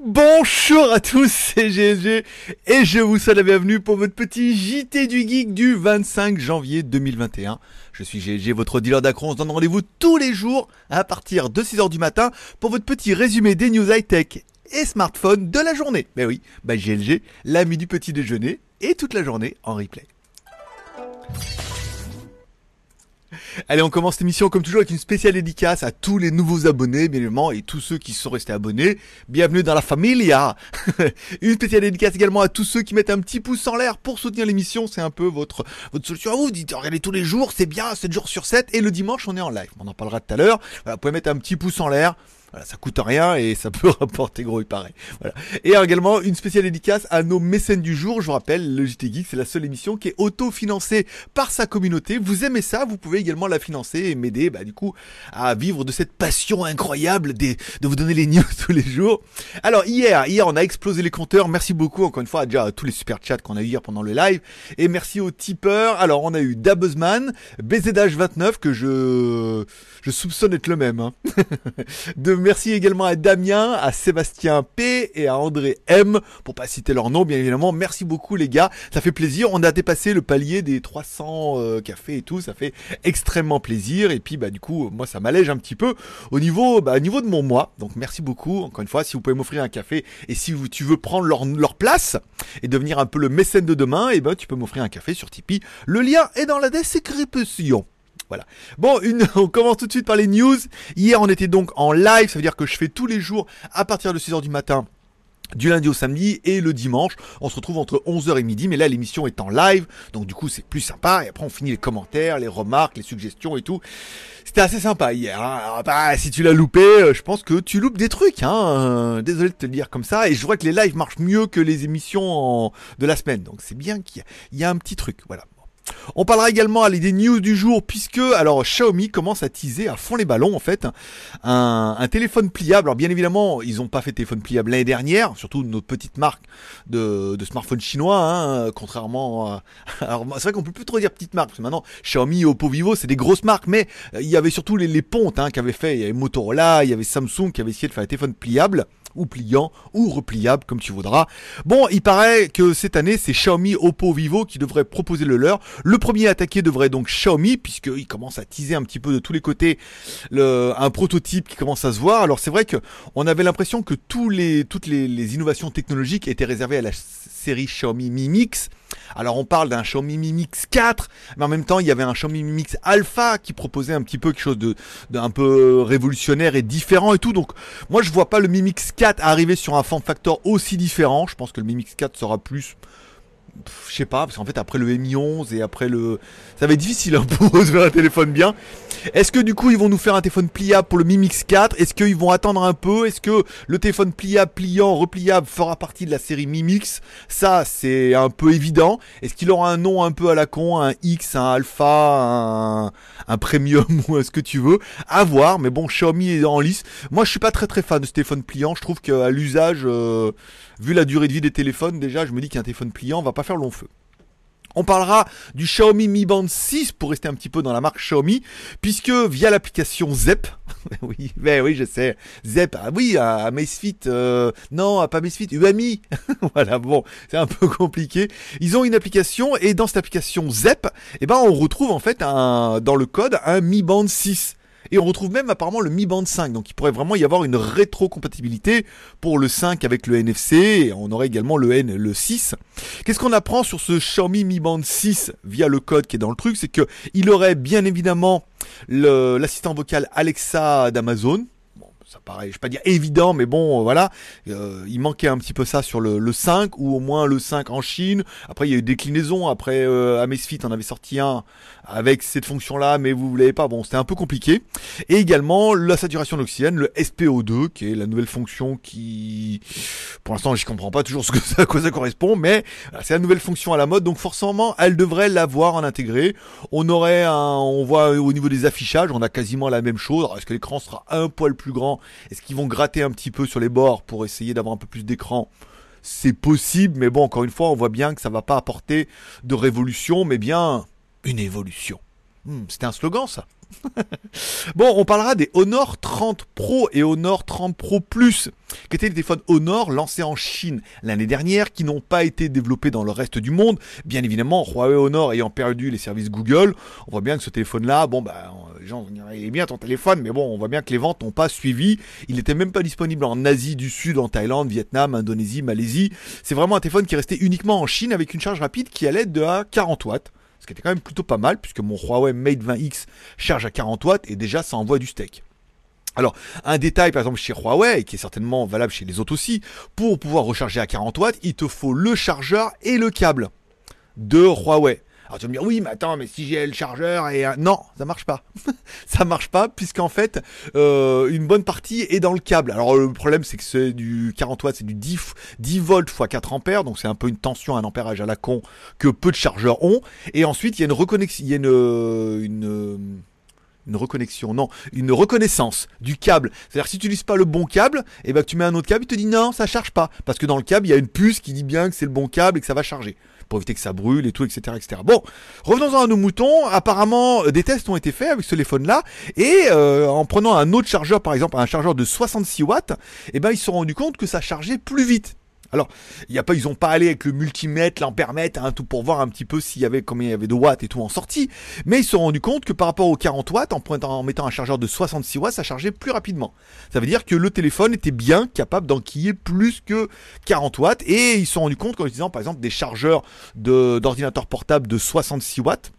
Bonjour à tous, c'est GLG et je vous souhaite la bienvenue pour votre petit JT du Geek du 25 janvier 2021. Je suis GLG, votre dealer d'accro. On se donne rendez-vous tous les jours à partir de 6h du matin pour votre petit résumé des news high-tech et smartphones de la journée. Ben oui, bah GLG, l'ami du petit déjeuner et toute la journée en replay. Allez, on commence l'émission comme toujours avec une spéciale dédicace à tous les nouveaux abonnés, bien évidemment, et tous ceux qui sont restés abonnés. Bienvenue dans la familia. une spéciale dédicace également à tous ceux qui mettent un petit pouce en l'air pour soutenir l'émission. C'est un peu votre votre solution à vous. Vous dites regardez tous les jours, c'est bien, 7 jours sur 7 et le dimanche on est en live. On en parlera tout à l'heure. Voilà, vous pouvez mettre un petit pouce en l'air. Voilà, ça coûte rien et ça peut rapporter gros, il paraît. Voilà. Et également une spéciale dédicace à nos mécènes du jour. Je vous rappelle, le JT Geek, c'est la seule émission qui est auto-financée par sa communauté. Vous aimez ça, vous pouvez également la financer et m'aider, bah, du coup, à vivre de cette passion incroyable des, de vous donner les news tous les jours. Alors, hier, hier, on a explosé les compteurs. Merci beaucoup, encore une fois, déjà à tous les super chats qu'on a eu hier pendant le live. Et merci aux tipeurs. Alors, on a eu Dabuzman, BZH29, que je, je soupçonne être le même, hein. de merci également à Damien, à Sébastien P et à André M pour pas citer leur nom bien évidemment. Merci beaucoup les gars, ça fait plaisir. On a dépassé le palier des 300 euh, cafés et tout, ça fait extrêmement plaisir et puis bah du coup moi ça m'allège un petit peu au niveau bah, au niveau de mon mois. Donc merci beaucoup encore une fois si vous pouvez m'offrir un café et si vous, tu veux prendre leur, leur place et devenir un peu le mécène de demain, et ben tu peux m'offrir un café sur Tipeee. Le lien est dans la description. Voilà. Bon, on commence tout de suite par les news. Hier, on était donc en live, ça veut dire que je fais tous les jours à partir de 6h du matin. Du lundi au samedi et le dimanche, on se retrouve entre 11h et midi, mais là l'émission est en live, donc du coup c'est plus sympa, et après on finit les commentaires, les remarques, les suggestions et tout. C'était assez sympa hier, hein. Alors, bah, si tu l'as loupé, euh, je pense que tu loupes des trucs, hein. Euh, Désolé de te le dire comme ça, et je vois que les lives marchent mieux que les émissions de la semaine, donc c'est bien qu'il y a- y a un petit truc, voilà. On parlera également allez, des news du jour puisque alors Xiaomi commence à teaser à fond les ballons en fait un, téléphone pliable. Alors bien évidemment ils n'ont pas fait de téléphone pliable l'année dernière, surtout notre petite marque de, de smartphones chinois, hein, contrairement à... Alors c'est vrai qu'on peut plus trop dire petite marque parce que maintenant Xiaomi, Oppo, Vivo c'est des grosses marques, mais euh, il y avait surtout les, les pontes hein, qui avaient fait, il y avait Motorola, il y avait Samsung qui avait essayé de faire un téléphone pliable ou pliant ou repliable comme tu voudras. Bon, il paraît que cette année, c'est Xiaomi, Oppo, Vivo qui devraient proposer le leur. Le premier à attaquer devrait donc Xiaomi, puisqu'il commence à teaser un petit peu de tous les côtés un prototype qui commence à se voir. Alors c'est vrai que on avait l'impression que tous les, toutes les, les innovations technologiques étaient réservées à la série Xiaomi Mi Mix. Alors on parle d'un Xiaomi Mi Mix 4, mais en même temps il y avait un Xiaomi Mi Mix Alpha qui proposait un petit peu quelque chose de d'un peu révolutionnaire et différent et tout. Donc moi je vois pas le Mi Mix 4 arriver sur un form factor aussi différent. Je pense que le Mi Mix 4 sera plus je sais pas, parce qu'en fait après le Mi 11 et après le... Ça va être difficile hein, pour un téléphone bien. Est-ce que du coup ils vont nous faire un téléphone pliable pour le Mi Mix 4 Est-ce qu'ils vont attendre un peu? Est-ce que le téléphone pliable, pliant, repliable fera partie de la série Mi Mix? Ça c'est un peu évident. Est-ce qu'il aura un nom un peu à la con, un X, un Alpha, un, Premium ou ce que tu veux? À voir, mais bon Xiaomi est en lice. Moi je suis pas très très fan de ce téléphone pliant. Je trouve qu'à l'usage, euh, vu la durée de vie des téléphones, déjà je me dis qu'un téléphone pliant va pas faire long feu. On parlera du Xiaomi Mi Band 6 pour rester un petit peu dans la marque Xiaomi, puisque via l'application Zep, oui, ben oui, je sais, Zep, ah oui, à Amazfit, euh, non, pas Amazfit, UAMI, voilà, bon, c'est un peu compliqué. Ils ont une application et dans cette application Zep, eh ben on retrouve en fait un, dans le code un Mi Band 6. Et on retrouve même apparemment le Mi Band 5. Donc il pourrait vraiment y avoir une rétrocompatibilité pour le 5 avec le NFC. Et on aurait également le N, le 6. Qu'est-ce qu'on apprend sur ce Xiaomi Mi Band 6 via le code qui est dans le truc? C'est que il aurait bien évidemment l'assistant vocal Alexa d'Amazon. Bon, ça paraît, je vais pas dire évident, mais bon, euh, voilà. Euh, il manquait un petit peu ça sur le, le 5, ou au moins le 5 en Chine. Après, il y a eu des déclinaisons. Après, euh, Amazfit en avait sorti un avec cette fonction-là, mais vous ne l'avez pas. Bon, c'était un peu compliqué. Et également, la saturation d'oxygène, le SPO2, qui est la nouvelle fonction qui, pour l'instant, je comprends pas toujours à quoi ça correspond, mais voilà, c'est la nouvelle fonction à la mode. Donc, forcément, elle devrait l'avoir en intégré. On aurait un, on voit au niveau des affichages, on a quasiment la même chose. Est-ce que l'écran sera un poil plus grand? Est-ce qu'ils vont gratter un petit peu sur les bords pour essayer d'avoir un peu plus d'écran? C'est possible, mais bon, encore une fois, on voit bien que ça va pas apporter de révolution, mais bien une évolution. Hmm, C'était un slogan ça. bon, on parlera des Honor 30 Pro et Honor 30 Pro Plus, qui étaient des téléphones Honor lancés en Chine l'année dernière, qui n'ont pas été développés dans le reste du monde. Bien évidemment, Huawei Honor ayant perdu les services Google, on voit bien que ce téléphone-là, bon bah, les gens il est bien ton téléphone, mais bon, on voit bien que les ventes n'ont pas suivi. Il n'était même pas disponible en Asie du Sud, en Thaïlande, Vietnam, Indonésie, Malaisie. C'est vraiment un téléphone qui restait uniquement en Chine avec une charge rapide qui allait de à 40 watts ce qui était quand même plutôt pas mal, puisque mon Huawei Mate 20X charge à 40 watts et déjà ça envoie du steak. Alors, un détail par exemple chez Huawei, qui est certainement valable chez les autres aussi, pour pouvoir recharger à 40 watts, il te faut le chargeur et le câble de Huawei. Alors tu vas me dire oui mais attends mais si j'ai le chargeur et un... non ça marche pas. Ça marche pas puisqu'en fait euh, une bonne partie est dans le câble. Alors le problème c'est que c'est du 40 watts c'est du 10, 10 volts x 4 ampères donc c'est un peu une tension un ampérage à la con que peu de chargeurs ont. Et ensuite il y a une reconnexion il y a une, non, une reconnaissance du câble. C'est-à-dire si tu n'utilises pas le bon câble, et ben tu mets un autre câble, il te dit non, ça charge pas, parce que dans le câble il y a une puce qui dit bien que c'est le bon câble et que ça va charger pour éviter que ça brûle et tout, etc.. Bon, revenons-en à nos moutons. Apparemment, des tests ont été faits avec ce téléphone-là et euh, en prenant un autre chargeur, par exemple un chargeur de 66 watts, et ben ils se sont rendus compte que ça chargeait plus vite. Alors, y a pas, ils ont pas allé avec le multimètre, l'ampèremètre, hein, tout pour voir un petit peu s'il y avait combien il y avait de watts et tout en sortie. Mais ils se sont rendus compte que par rapport aux 40 watts, en, mettant un chargeur de 66 watts, ça chargeait plus rapidement. Ça veut dire que le téléphone était bien capable d'enquiller plus que 40 watts. Et ils se sont rendus compte qu'en utilisant par exemple des chargeurs d'ordinateur portable de 66 watts,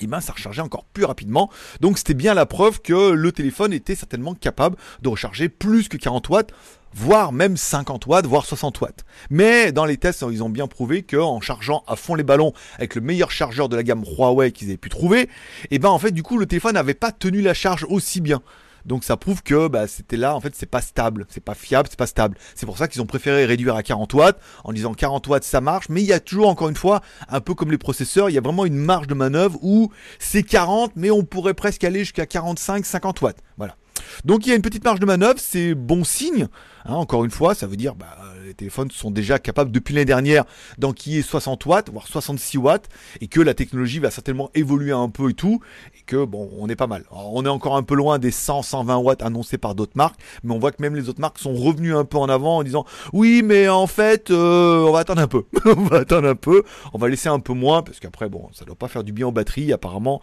et ben ça rechargeait encore plus rapidement. Donc c'était bien la preuve que le téléphone était certainement capable de recharger plus que 40 watts, voire même 50 watts, voire 60 watts. Mais dans les tests, ils ont bien prouvé qu'en chargeant à fond les ballons avec le meilleur chargeur de la gamme Huawei qu'ils avaient pu trouver, et ben en fait du coup le téléphone n'avait pas tenu la charge aussi bien. Donc ça prouve que bah, c'était là, en fait, c'est pas stable, c'est pas fiable, c'est pas stable. C'est pour ça qu'ils ont préféré réduire à 40 watts en disant 40 watts ça marche, mais il y a toujours encore une fois, un peu comme les processeurs, il y a vraiment une marge de manœuvre où c'est 40, mais on pourrait presque aller jusqu'à 45, 50 watts. Voilà. Donc il y a une petite marge de manœuvre, c'est bon signe. Hein, encore une fois, ça veut dire bah, les téléphones sont déjà capables depuis l'année dernière d'enquiller 60 watts, voire 66 watts, et que la technologie va certainement évoluer un peu et tout, et que bon, on est pas mal. On est encore un peu loin des 100, 120 watts annoncés par d'autres marques, mais on voit que même les autres marques sont revenues un peu en avant en disant oui, mais en fait, euh, on va attendre un peu, on va attendre un peu, on va laisser un peu moins parce qu'après bon, ça doit pas faire du bien aux batteries. Apparemment,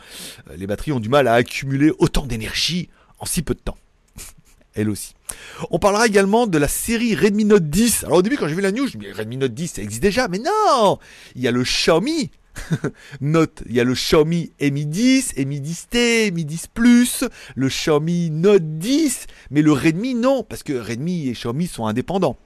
euh, les batteries ont du mal à accumuler autant d'énergie en si peu de temps. Elle aussi. On parlera également de la série Redmi Note 10. Alors au début quand j'ai vu la news, je me dis Redmi Note 10 ça existe déjà, mais non Il y a le Xiaomi Note, il y a le Xiaomi Mi 10, Mi 10T, Mi 10 Plus, le Xiaomi Note 10, mais le Redmi non, parce que Redmi et Xiaomi sont indépendants.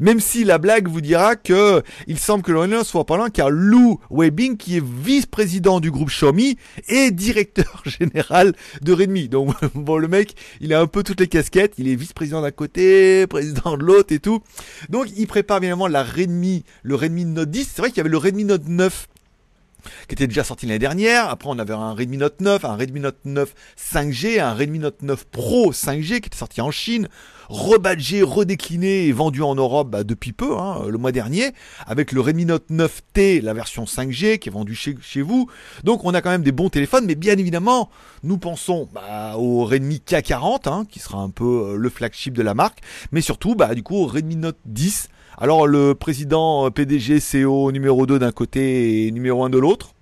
Même si la blague vous dira que il semble que l'on soit pas loin car Lou Weibing qui est vice-président du groupe Xiaomi est directeur général de Redmi. Donc bon le mec, il a un peu toutes les casquettes, il est vice-président d'un côté, président de l'autre et tout. Donc il prépare bien évidemment la Redmi, le Redmi Note 10. C'est vrai qu'il y avait le Redmi Note 9 qui était déjà sorti l'année dernière. Après, on avait un Redmi Note 9, un Redmi Note 9 5G, un Redmi Note 9 Pro 5G qui était sorti en Chine, rebadgé, redécliné et vendu en Europe bah, depuis peu, hein, le mois dernier, avec le Redmi Note 9T, la version 5G qui est vendue chez, vous. Donc, on a quand même des bons téléphones, mais bien évidemment, nous pensons bah, au Redmi K40, hein, qui sera un peu euh, le flagship de la marque, mais surtout, bah, du coup, au Redmi Note 10 alors le président PDG CEO numéro 2 d'un côté et numéro 1 de l'autre,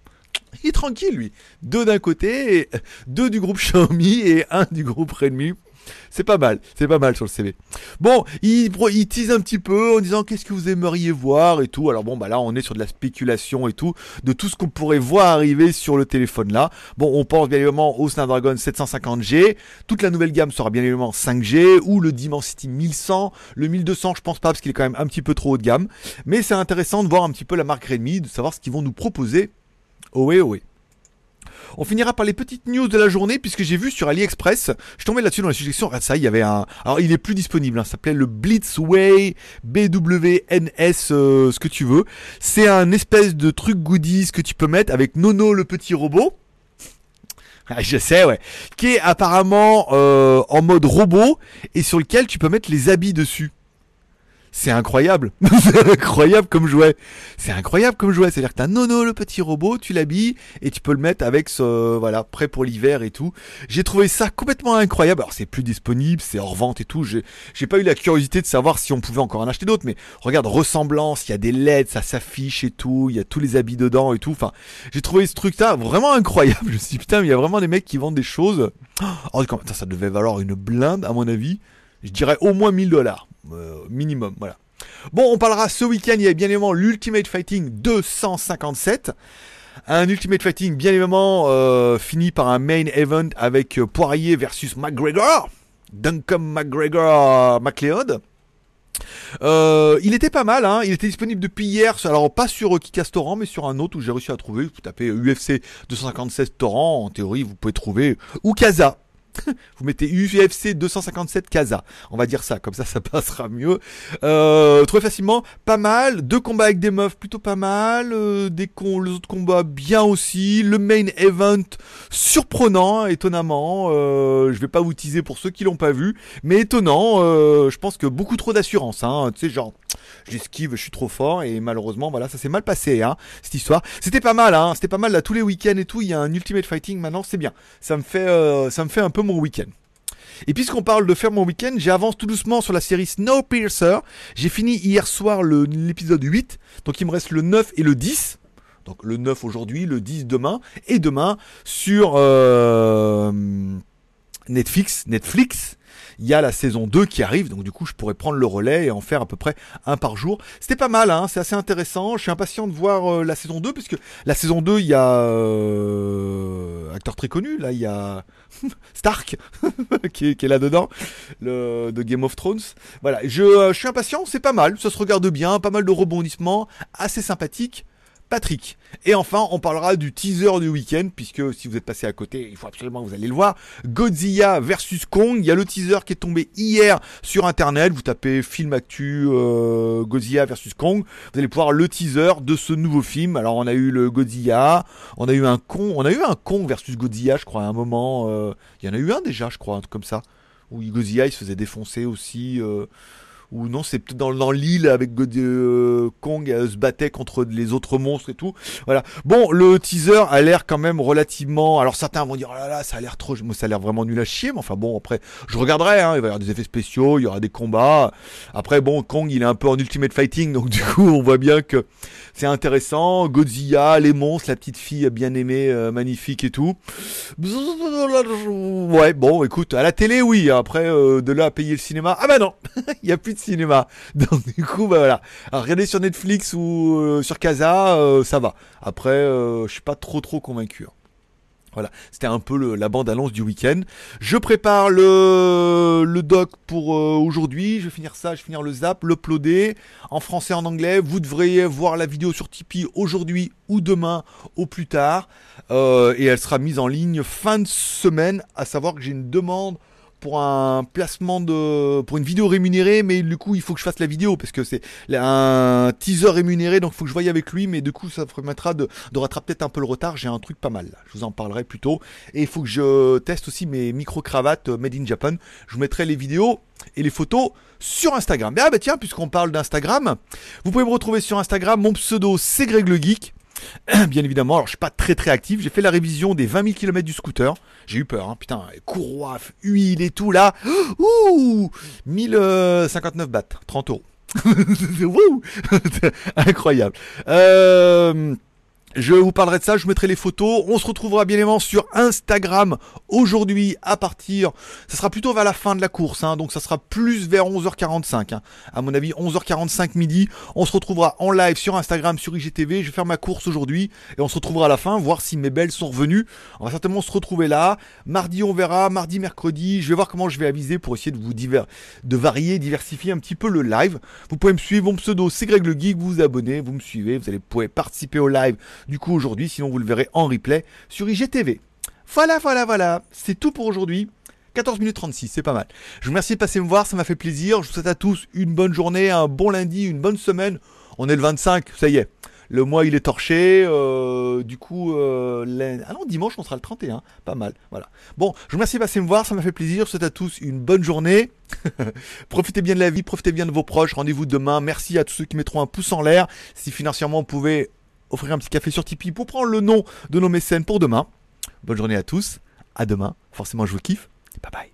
il est tranquille lui. Deux d'un côté, deux du groupe Xiaomi et un du groupe Redmi. C'est pas mal, c'est pas mal sur le CV. Bon, il, tease un petit peu en disant qu'est-ce que vous aimeriez voir et tout. Alors bon, bah là, on est sur de la spéculation et tout, de tout ce qu'on pourrait voir arriver sur le téléphone là. Bon, on pense bien évidemment au Snapdragon 750G. Toute la nouvelle gamme sera bien évidemment 5G ou le Dimensity 1100. Le 1200, je pense pas parce qu'il est quand même un petit peu trop haut de gamme. Mais c'est intéressant de voir un petit peu la marque Redmi, de savoir ce qu'ils vont nous proposer. Oh oh oui. On finira par les petites news de la journée puisque j'ai vu sur AliExpress, je tombais là-dessus dans la suggestion, regarde ça, il y avait un... Alors il est plus disponible, hein, ça s'appelait le Blitzway BWNS, euh, ce que tu veux. C'est un espèce de truc goodies que tu peux mettre avec Nono le petit robot. Ah, je sais, ouais. Qui est apparemment euh, en mode robot et sur lequel tu peux mettre les habits dessus. C'est incroyable. c'est incroyable comme jouet. C'est incroyable comme jouet. C'est-à-dire que t'as Nono, le petit robot, tu l'habilles et tu peux le mettre avec ce, voilà, prêt pour l'hiver et tout. J'ai trouvé ça complètement incroyable. Alors c'est plus disponible, c'est hors vente et tout. J'ai, pas eu la curiosité de savoir si on pouvait encore en acheter d'autres, mais regarde, ressemblance, il y a des LED, ça s'affiche et tout, il y a tous les habits dedans et tout. Enfin, j'ai trouvé ce truc-là vraiment incroyable. Je me suis dit, putain, il y a vraiment des mecs qui vendent des choses. Oh, ça devait valoir une blinde, à mon avis. Je dirais au moins 1000 dollars. Euh, minimum, voilà. Bon, on parlera ce week-end, il y a bien évidemment l'Ultimate Fighting 257. Un Ultimate Fighting bien évidemment euh, fini par un main event avec euh, Poirier versus McGregor. Duncan McGregor McLeod. il était pas mal, hein. il était disponible depuis hier, alors pas sur Kikas Torrent, mais sur un autre où j'ai réussi à trouver. Vous tapez UFC 257 Torrent, en théorie vous pouvez trouver, ou Casa, vous mettez UFC 257 Casa. On va dire ça, comme ça, ça passera mieux. Euh, très facilement, pas mal. Deux combats avec des meufs, plutôt pas mal. Euh, les autres combats, bien aussi. Le main event, surprenant, étonnamment. Euh, je vais pas vous teaser pour ceux qui l'ont pas vu, mais étonnant. Euh, je pense que beaucoup trop d'assurance. Hein. Tu sais, genre, j'esquive, je suis trop fort et malheureusement voilà ça s'est mal passé hein, cette histoire. C'était pas mal hein, c'était pas mal là tous les week-ends et tout. Il y a un Ultimate Fighting maintenant, c'est bien. Ça me fait euh, ça me fait un peu mon week-end. Et puisqu'on parle de faire mon week-end, j'avance tout doucement sur la série Snowpiercer. J'ai fini hier soir l'épisode 8, donc il me reste le 9 et le 10. Donc le 9 aujourd'hui, le 10 demain, et demain sur euh, Netflix, Netflix, il y a la saison 2 qui arrive, donc du coup je pourrais prendre le relais et en faire à peu près un par jour. C'était pas mal, hein, c'est assez intéressant. Je suis impatient de voir euh, la saison 2, puisque la saison 2, il y a euh, acteur très connu, là il y a Stark qui est, là-dedans, le, de Game of Thrones. Voilà, je, euh, je suis impatient, c'est pas mal, ça se regarde bien, pas mal de rebondissements, assez sympathique. Patrick. Et enfin, on parlera du teaser du week-end, puisque si vous êtes passé à côté, il faut absolument que vous allez le voir. Godzilla versus Kong. Il y a le teaser qui est tombé hier sur Internet. Vous tapez film actu euh, Godzilla versus Kong. Vous allez pouvoir le teaser de ce nouveau film. Alors, on a eu le Godzilla, on a eu un Kong, on a eu un Kong versus Godzilla, je crois, à un moment. Euh, il y en a eu un déjà, je crois, un truc comme ça. Où Godzilla, il se faisait défoncer aussi. Euh, ou non, c'est peut-être dans, dans l'île avec euh, Kong euh, se battait contre les autres monstres et tout. Voilà. Bon, le teaser a l'air quand même relativement. Alors certains vont dire oh là là, ça a l'air trop, ça a l'air vraiment nul à chier. Mais enfin bon, après, je regarderai. Hein, il va y avoir des effets spéciaux, il y aura des combats. Après, bon, Kong, il est un peu en ultimate fighting, donc du coup, on voit bien que c'est intéressant. Godzilla, les monstres, la petite fille bien aimée, euh, magnifique et tout. Ouais, bon, écoute, à la télé, oui. Après, de là à payer le cinéma, ah bah non, il y a plus de cinéma. Donc du coup, bah voilà. Regardez sur Netflix ou euh, sur Casa, euh, ça va. Après, euh, je suis pas trop trop convaincu. Hein. Voilà, c'était un peu la bande-annonce du week-end. Je prépare le, le doc pour aujourd'hui. Je vais finir ça, je vais finir le zap, l'uploader en français, en anglais. Vous devriez voir la vidéo sur Tipeee aujourd'hui ou demain au plus tard. et elle sera mise en ligne fin de semaine, à savoir que j'ai une demande pour un placement de pour une vidéo rémunérée mais du coup il faut que je fasse la vidéo parce que c'est un teaser rémunéré donc il faut que je voie avec lui mais du coup ça permettra de, rattraper peut-être un peu le retard. J'ai un truc pas mal là. Je vous en parlerai plus tôt. Et il faut que je teste aussi mes micro cravates euh, made in Japan. Je vous mettrai les vidéos et les photos sur Instagram. Ah bah tiens, puisqu'on parle d'Instagram, vous pouvez me retrouver sur Instagram, mon pseudo c'est Greg le Geek. Bien évidemment, alors je suis pas très très actif. J'ai fait la révision des 20 000 km du scooter. J'ai eu peur, hein. putain, courroie, huile et tout là. Ouh 1059 bahts, 30 euros. Incroyable. Euh, je vous parlerai de ça, je mettrai les photos. On se retrouvera bien évidemment sur Instagram aujourd'hui à partir. Ça sera plutôt vers la fin de la course, hein, donc ça sera plus vers 11h45. Hein. À mon avis, 11h45 midi. On se retrouvera en live sur Instagram, sur IGTV. Je vais faire ma course aujourd'hui et on se retrouvera à la fin, voir si mes belles sont revenues. On va certainement se retrouver là. Mardi, on verra. Mardi, mercredi. Je vais voir comment je vais aviser pour essayer de vous de varier, diversifier un petit peu le live. Vous pouvez me suivre. Mon pseudo, c'est Greg le Geek. Vous vous abonnez, vous me suivez. Vous allez pouvoir participer au live du coup aujourd'hui, sinon vous le verrez en replay sur IGTV. Voilà, voilà, voilà, c'est tout pour aujourd'hui. 14 minutes 36, c'est pas mal. Je vous remercie de passer me voir, ça m'a fait plaisir. Je vous souhaite à tous une bonne journée, un bon lundi, une bonne semaine. On est le 25, ça y est. le mois il est torché. euh, du coup, euh, ah dimanche on sera le 31. Pas mal. Voilà. Bon, je vous remercie de passer me voir, ça m'a fait plaisir. Je vous souhaite à tous une bonne journée. profitez bien de la vie, profitez bien de vos proches. Rendez-vous demain. Merci à tous ceux qui mettront un pouce en l'air. Si financièrement vous pouvez offrir un petit café sur Tipeee pour prendre le nom de nos mécènes pour demain. Bonne journée à tous. À demain. Forcément, je vous kiffe. Bye bye.